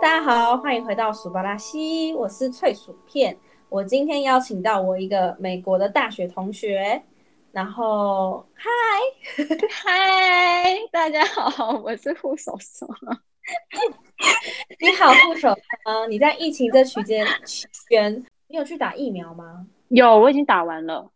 大家好，欢迎回到薯巴拉西，我是脆薯片。我今天邀请到我一个美国的大学同学，然后嗨嗨，大家好，我是护手霜。你好，护手霜。你在疫情这期间期间，你有去打疫苗吗？有，我已经打完了。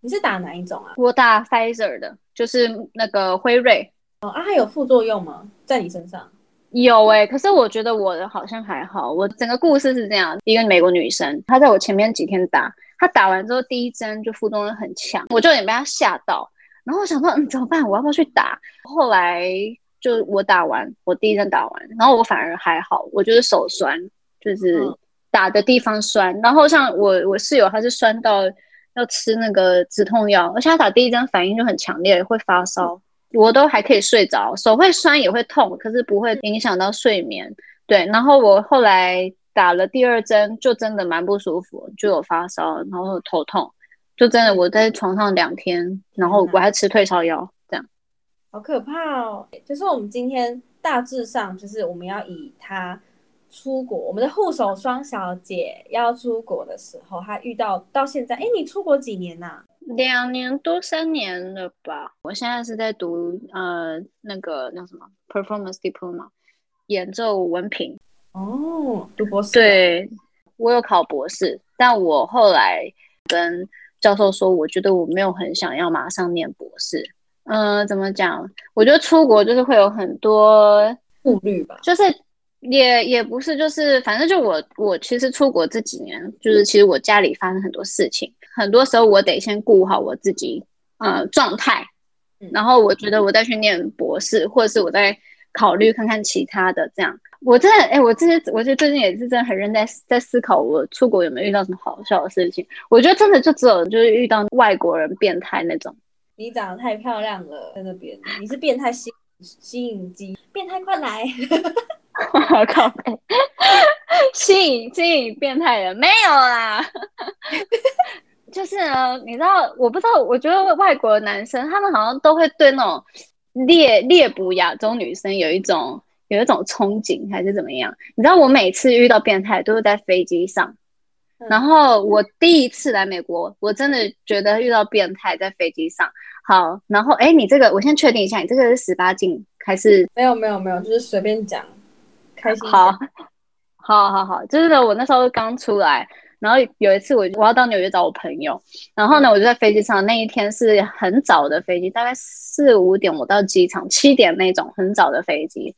你是打哪一种啊？我打 Pfizer 的，就是那个辉瑞。哦啊，还有副作用吗？在你身上？有哎，可是我觉得我的好像还好。我整个故事是这样：一个美国女生，她在我前面几天打，她打完之后第一针就副作用很强，我就有点被她吓到。然后我想说，嗯，怎么办？我要不要去打？后来就我打完，我第一针打完，然后我反而还好，我就是手酸，就是打的地方酸。然后像我我室友，她是酸到。要吃那个止痛药，而且她打第一针反应就很强烈，会发烧，我都还可以睡着，手会酸也会痛，可是不会影响到睡眠。对，然后我后来打了第二针，就真的蛮不舒服，就有发烧，然后头痛，就真的我在床上两天，然后我还吃退烧药，这样，好可怕哦。就是我们今天大致上就是我们要以他。出国，我们的护手霜小姐要出国的时候，她遇到到现在，哎，你出国几年呐？两年多三年了吧。我现在是在读呃那个那什么 performance diploma 演奏文凭。哦，读博士。对，我有考博士，但我后来跟教授说，我觉得我没有很想要马上念博士。嗯，怎么讲？我觉得出国就是会有很多顾虑吧，就是。也也不是，就是反正就我我其实出国这几年，就是其实我家里发生很多事情，很多时候我得先顾好我自己呃状态，然后我觉得我再去念博士，或者是我再考虑看看其他的这样。我真的哎，我这些我觉得最近也是真的很认真在思考，我出国有没有遇到什么好笑的事情？我觉得真的就只有就是遇到外国人变态那种。你长得太漂亮了，在那边你是变态吸吸引机，变态快来！靠背，吸引吸引变态人没有啦，就是呢，你知道，我不知道，我觉得外国男生他们好像都会对那种猎猎捕亚洲女生有一种有一种憧憬，还是怎么样？你知道，我每次遇到变态都是在飞机上，然后我第一次来美国，我真的觉得遇到变态在飞机上。好，然后哎，你这个我先确定一下，你这个是十八禁还是？没有没有没有，就是随便讲。开心好，好，好，好，就是呢，我那时候刚出来，然后有一次我我要到纽约找我朋友，然后呢，我就在飞机上，那一天是很早的飞机，大概四五点我到机场，七点那种很早的飞机，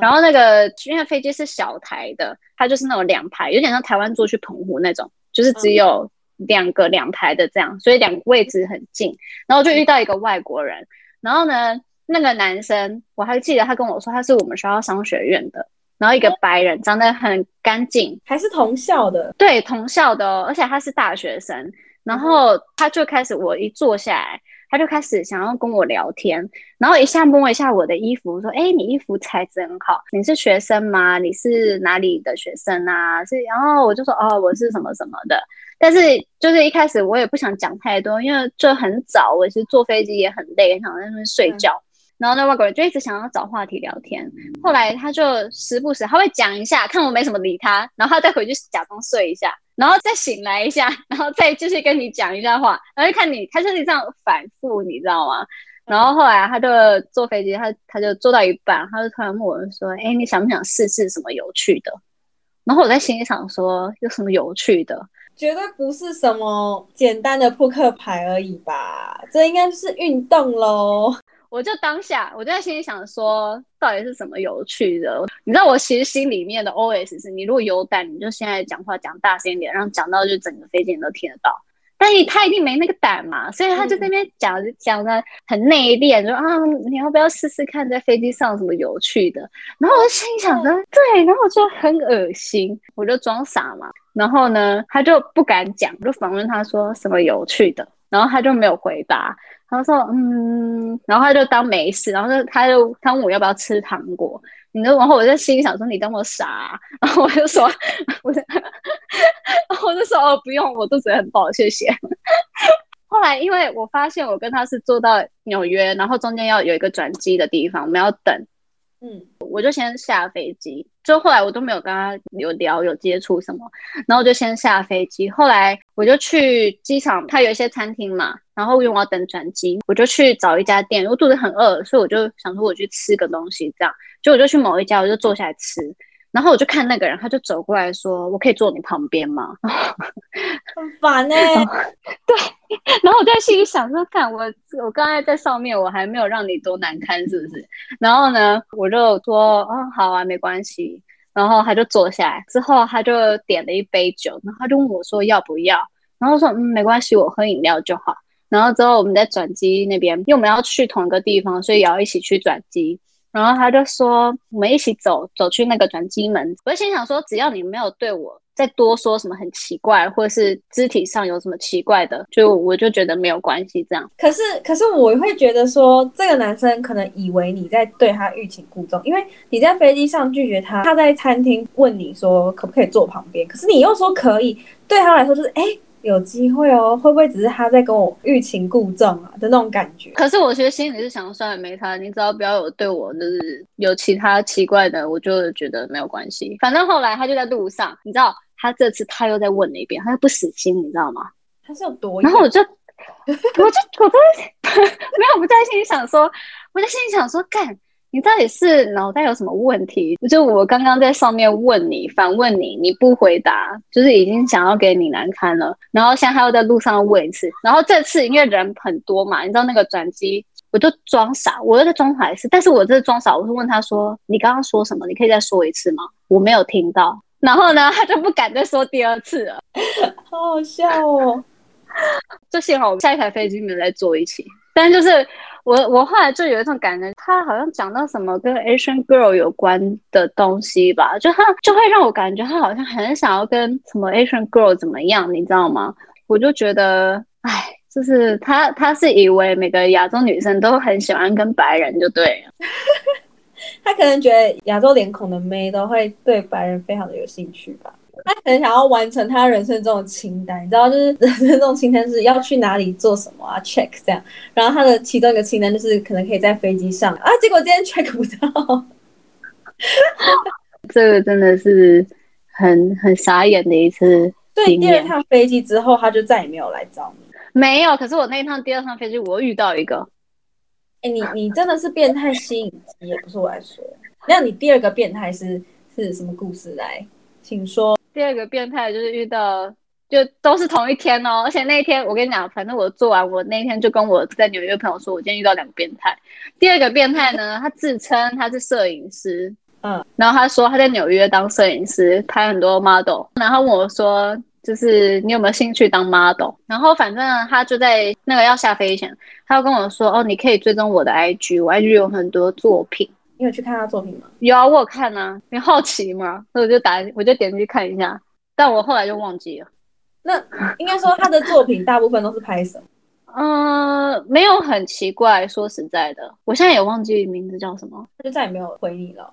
然后那个因为飞机是小台的，它就是那种两排，有点像台湾坐去澎湖那种，就是只有两个两排的这样，所以两个位置很近，然后就遇到一个外国人，然后呢，那个男生我还记得他跟我说他是我们学校商学院的。然后一个白人，长得很干净，还是同校的，对，同校的哦，而且他是大学生。然后他就开始，我一坐下来，他就开始想要跟我聊天，然后一下摸一下我的衣服，说：“哎，你衣服材质很好，你是学生吗？你是哪里的学生啊？”是，然后我就说：“哦，我是什么什么的。”但是就是一开始我也不想讲太多，因为就很早，我其实坐飞机也很累，很想在那边睡觉。然后那外国人就一直想要找话题聊天，后来他就时不时他会讲一下，看我没什么理他，然后他再回去假装睡一下，然后再醒来一下，然后再继续跟你讲一下话，然后就看你，他就是这样反复，你知道吗？然后后来他就坐飞机，他他就坐到一半，他就突然问我说：“哎，你想不想试试什么有趣的？”然后我在心里想说：“有什么有趣的？绝对不是什么简单的扑克牌而已吧？这应该是运动喽。”我就当下，我就在心里想说，到底是什么有趣的？你知道，我其实心里面的 OS 是：你如果有胆，你就现在讲话讲大声一点，然后讲到就整个飞机人都听得到。但是他一定没那个胆嘛，所以他就在那边讲讲的很内敛，说啊，你要不要试试看在飞机上什么有趣的？然后我就心里想着，对，然后我就很恶心，我就装傻嘛。然后呢，他就不敢讲，就反问他说什么有趣的，然后他就没有回答。他说：“嗯，然后他就当没事，然后就他就他问我要不要吃糖果，你就然后我在心里想说你这么傻，然后我就说，我就，我就说哦不用，我肚子很饱，谢谢。后来因为我发现我跟他是坐到纽约，然后中间要有一个转机的地方，我们要等，嗯，我就先下飞机，就后来我都没有跟他有聊有接触什么，然后我就先下飞机，后来我就去机场，他有一些餐厅嘛，然后因为我要等转机，我就去找一家店，我肚子很饿，所以我就想说我去吃个东西，这样，就我就去某一家，我就坐下来吃。然后我就看那个人，他就走过来说：“我可以坐你旁边吗？” 很烦呢。对，然后我在心里想说：“看我，我刚才在上面，我还没有让你多难堪，是不是？”然后呢，我就说：“哦，好啊，没关系。”然后他就坐下来，之后他就点了一杯酒，然后他就问我说：“要不要？”然后说：“嗯，没关系，我喝饮料就好。”然后之后我们在转机那边，因为我们要去同一个地方，所以也要一起去转机。然后他就说：“我们一起走，走去那个转机门。”我心想说：“只要你没有对我再多说什么很奇怪，或者是肢体上有什么奇怪的，就我就觉得没有关系。”这样。可是，可是我会觉得说，这个男生可能以为你在对他欲擒故纵，因为你在飞机上拒绝他，他在餐厅问你说可不可以坐旁边，可是你又说可以，对他来说就是哎。有机会哦，会不会只是他在跟我欲擒故纵啊的那种感觉？可是我其实心里是想，算了，没他，你只要不要有对我就是有其他奇怪的，我就觉得没有关系。反正后来他就在路上，你知道，他这次他又在问了一遍，他又不死心，你知道吗？他是有多？然后我就，我就我在 没有，我在心里想说，我在心里想说，干。你到底是脑袋有什么问题？就我刚刚在上面问你，反问你，你不回答，就是已经想要给你难堪了。然后现在他又在路上问一次，然后这次因为人很多嘛，你知道那个转机，我就装傻，我又在装傻一次。但是我这装傻，我是问他说：“你刚刚说什么？你可以再说一次吗？”我没有听到。然后呢，他就不敢再说第二次了，好好笑哦。就幸好我们下一台飞机没有再坐一起，但就是。我我后来就有一种感觉，他好像讲到什么跟 Asian girl 有关的东西吧，就他就会让我感觉他好像很想要跟什么 Asian girl 怎么样，你知道吗？我就觉得，哎，就是他他是以为每个亚洲女生都很喜欢跟白人，就对了。他可能觉得亚洲脸孔的妹都会对白人非常的有兴趣吧。他很想要完成他人生中的清单，你知道，就是人生这种清单是要去哪里做什么啊，check 这样。然后他的其中一个清单就是可能可以在飞机上啊，结果今天 check 不到。这个真的是很很傻眼的一次。对，第二趟飞机之后，他就再也没有来找你。没有，可是我那一趟第二趟飞机，我遇到一个。哎，你你真的是变态吸引机，也不是我来说。那你第二个变态是是什么故事来？请说。第二个变态就是遇到，就都是同一天哦，而且那一天我跟你讲，反正我做完，我那一天就跟我在纽约朋友说，我今天遇到两个变态。第二个变态呢，他自称他是摄影师，嗯，然后他说他在纽约当摄影师，拍很多 model，然后问我说，就是你有没有兴趣当 model？然后反正他就在那个要下飞前，他就跟我说，哦，你可以追踪我的 IG，我 IG 有很多作品。你有去看他作品吗？有啊，我有看啊。你好奇吗？所以我就打，我就点进去看一下。但我后来就忘记了。那应该说他的作品大部分都是拍什么？嗯，没有很奇怪。说实在的，我现在也忘记名字叫什么。他就再也没有回你了。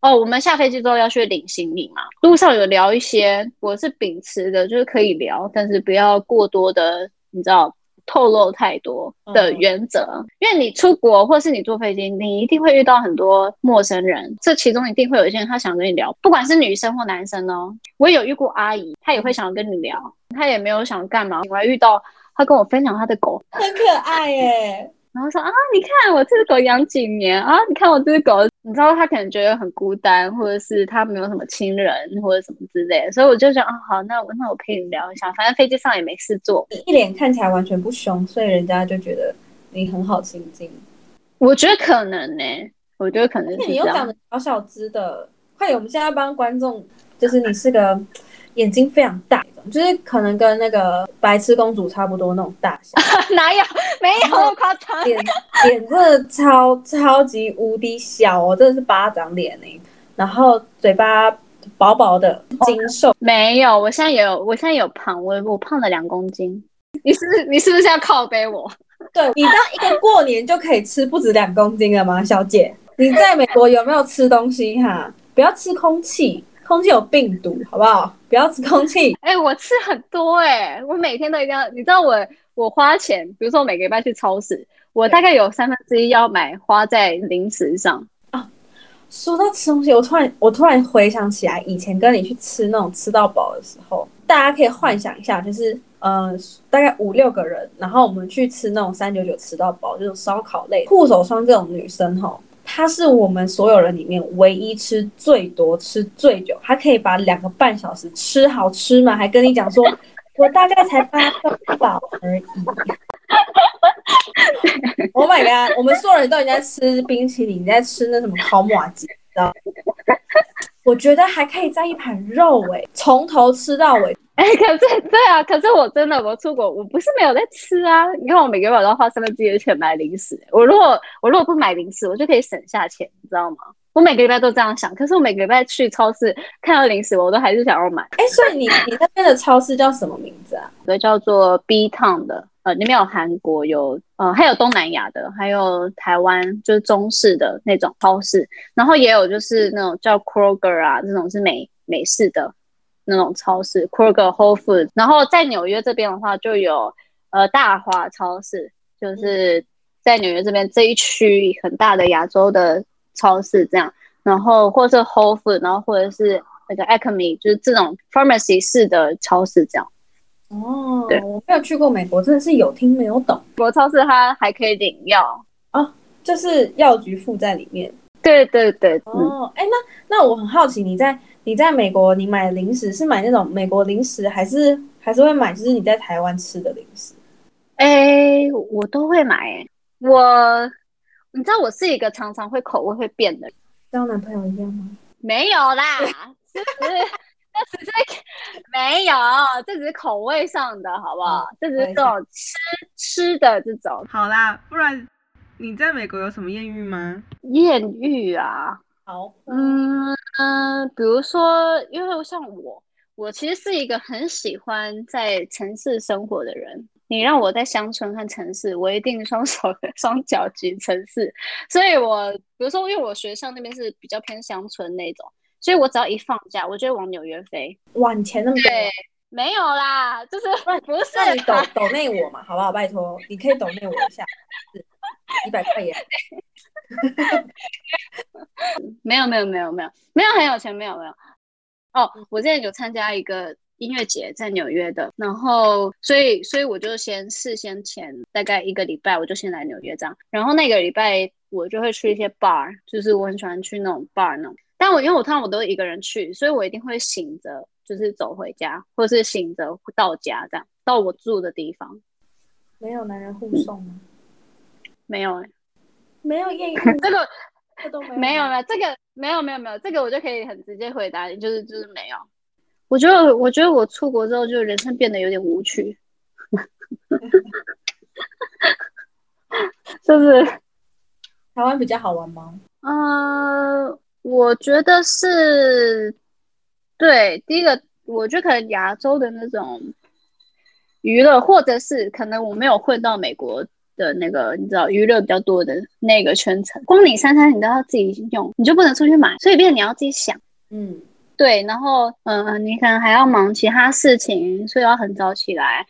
哦，我们下飞机之后要去领行李嘛。路上有聊一些，我是秉持的，就是可以聊，但是不要过多的，你知道。透露太多的原则，因为你出国或是你坐飞机，你一定会遇到很多陌生人，这其中一定会有一些人他想跟你聊，不管是女生或男生哦。我有遇过阿姨，她也会想跟你聊，她也没有想干嘛。我还遇到她跟我分享她的狗，很可爱耶。然后说啊，你看我这只狗养几年啊？你看我这只狗，你知道他可能觉得很孤单，或者是他没有什么亲人或者什么之类的，所以我就想啊，好，那我那我陪你聊一下，反正飞机上也没事做。你一脸看起来完全不凶，所以人家就觉得你很好亲近。我觉得可能呢，我觉得可能是你又长得小小只的，快点，我们现在帮观众，就是你是个。眼睛非常大，就是可能跟那个白痴公主差不多那种大小。哪有？没有那么夸张。脸脸真的超超级无敌小哦，真的是巴掌脸呢。然后嘴巴薄薄的，精瘦。没有，我现在有，我现在有胖，我我胖了两公斤。你是不是你是不是要靠背我？对你知道一个过年就可以吃不止两公斤了吗，小姐？你在美国有没有吃东西哈？不要吃空气。空气有病毒，好不好？不要吃空气。哎，我吃很多哎，我每天都一定要。你知道我我花钱，比如说我每个礼拜去超市，我大概有三分之一要买花在零食上啊。说到吃东西，我突然我突然回想起来，以前跟你去吃那种吃到饱的时候，大家可以幻想一下，就是呃大概五六个人，然后我们去吃那种三九九吃到饱，这种烧烤类。护手霜这种女生哈，她是我们所有人里面唯一吃最多、吃最久，他可以把两个半小时吃好吃嘛，还跟你讲说，我大概才八分饱而已。Oh my god！我们所有人都已经在吃冰淇淋，在吃那什么烤马鸡，知道？我觉得还可以再一盘肉诶，从头吃到尾。哎，可是对啊，可是我真的我出国，我不是没有在吃啊。你看我每个月都要花三分之一的钱买零食，我如果我如果不买零食，我就可以省下钱，你知道吗？我每个礼拜都这样想，可是我每个礼拜去超市看到零食，我都还是想要买。哎，所以你你那边的超市叫什么名字啊？一个叫做 B Town 的。呃，里面有韩国，有呃，还有东南亚的，还有台湾，就是中式的那种超市，然后也有就是那种叫 Kroger 啊，这种是美美式的那种超市，Kroger Whole Foods。然后在纽约这边的话，就有呃大华超市，就是在纽约这边这一区很大的亚洲的超市这样，然后或者是 Whole Foods，然后或者是那个 Acme，就是这种 pharmacy 式的超市这样。哦，对，我没有去过美国，真的是有听没有懂。国超市它还可以领药哦，就是药局附在里面。对对对，哦，哎，那那我很好奇，你在你在美国，你买零食是买那种美国零食，还是还是会买就是你在台湾吃的零食？哎，我都会买。我你知道我是一个常常会口味会变的，交男朋友一样吗？没有啦，就是。那只是没有，这只是口味上的，好不好？这只是这种吃吃的这种。好啦，不然你在美国有什么艳遇吗？艳遇啊，好，嗯嗯，比如说，因为像我，我其实是一个很喜欢在城市生活的人。你让我在乡村和城市，我一定双手双脚举城市。所以我比如说，因为我学校那边是比较偏乡村那种。所以我只要一放假，我就会往纽约飞。哇，你钱那么多？没有啦，就是不是那你抖抖内我嘛，好不好？拜托，你可以抖内我一下，一百块也。没有没有没有没有没有很有钱，没有没有。哦，我之前有参加一个音乐节在纽约的，然后所以所以我就先事先前大概一个礼拜，我就先来纽约这样，然后那个礼拜我就会去一些 bar，就是我很喜欢去那种 bar 那种。但我因为我通常我都一个人去，所以我一定会醒着，就是走回家，或者是醒着到家，这样到我住的地方。没有男人护送吗？没有哎，没有艳遇 这个，没有没有这个没有没有没有这个我就可以很直接回答你，就是就是没有。我觉得我觉得我出国之后就人生变得有点无趣，就是台湾比较好玩吗？嗯。我觉得是，对，第一个，我觉得可能亚洲的那种娱乐，或者是可能我没有混到美国的那个，你知道，娱乐比较多的那个圈层，光你三餐你都要自己用，你就不能出去买，所以变得你要自己想，嗯，对，然后，嗯，你可能还要忙其他事情，所以要很早起来。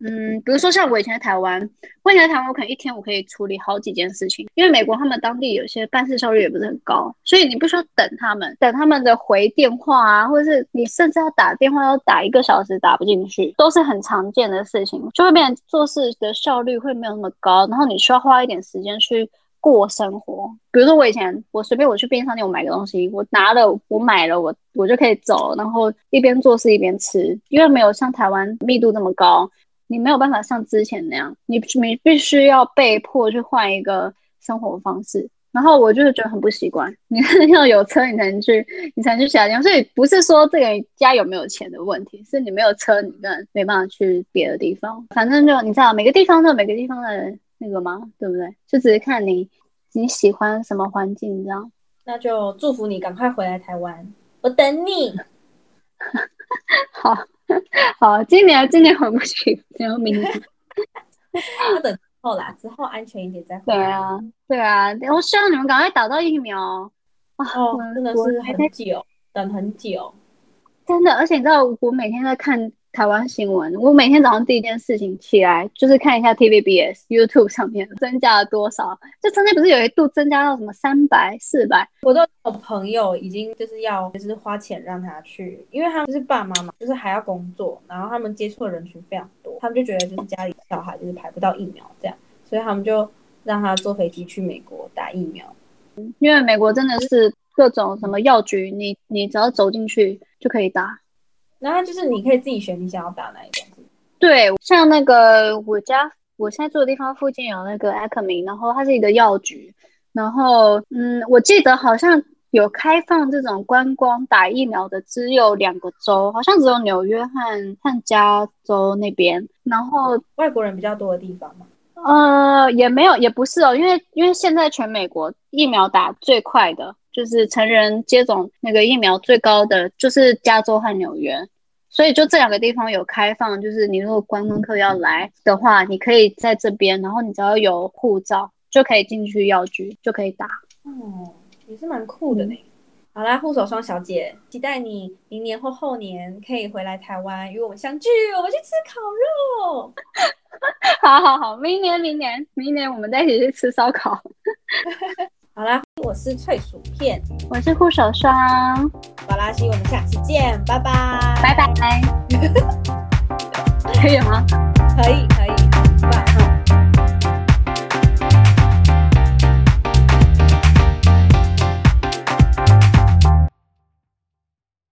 嗯，比如说像我以前在台湾，我以前在台湾，我可能一天我可以处理好几件事情，因为美国他们当地有些办事效率也不是很高，所以你不需要等他们，等他们的回电话啊，或者是你甚至要打电话要打一个小时打不进去，都是很常见的事情，就会变成做事的效率会没有那么高，然后你需要花一点时间去过生活。比如说我以前我随便我去便利商店我买个东西，我拿了我买了我我就可以走，然后一边做事一边吃，因为没有像台湾密度这么高。你没有办法像之前那样，你你必须要被迫去换一个生活方式，然后我就是觉得很不习惯。你 要有车，你才能去，你才能去其他地方。所以不是说这个家有没有钱的问题，是你没有车，你根本没办法去别的地方。反正就你知道，每个地方都有每个地方的那个吗？对不对？就只是看你你喜欢什么环境，这样。那就祝福你赶快回来台湾，我等你。好。好，今年今年回不去，然后明年 要等后啦，之后安全一点再回。对啊，对啊，我希望你们赶快打到疫苗啊！真的是很久，等很久，真的。而且你知道，我每天在看台湾新闻。我每天早上第一件事情起来就是看一下 TVBS、YouTube 上面增加了多少。就中间不是有一度增加到什么三百、四百？我都有朋友已经就是要就是花钱让他去，因为他们就是爸妈嘛，就是还要工作，然后他们接触的人群非常多，他们就觉得就是家里小孩就是排不到疫苗这样，所以他们就让他坐飞机去美国打疫苗。因为美国真的是各种什么药局，你你只要走进去就可以打。然后就是你可以自己选你想要打哪一种。对，像那个我家我现在住的地方附近有那个 Acme，然后它是一个药局，然后嗯，我记得好像有开放这种观光打疫苗的，只有两个州，好像只有纽约和和加州那边，然后外国人比较多的地方嘛。呃，也没有，也不是哦，因为因为现在全美国疫苗打最快的，就是成人接种那个疫苗最高的，就是加州和纽约，所以就这两个地方有开放，就是你如果观光客要来的话，你可以在这边，然后你只要有护照就可以进去药局就可以打。哦，也是蛮酷的呢。好啦，护手霜小姐，期待你明年或后年可以回来台湾与我们相聚，我们去吃烤肉。好好好，明年明年明年我们再一起去吃烧烤。好啦，我是脆薯片，我是护手霜，巴拉西，我们下次见，拜拜，拜拜。可以吗？可以。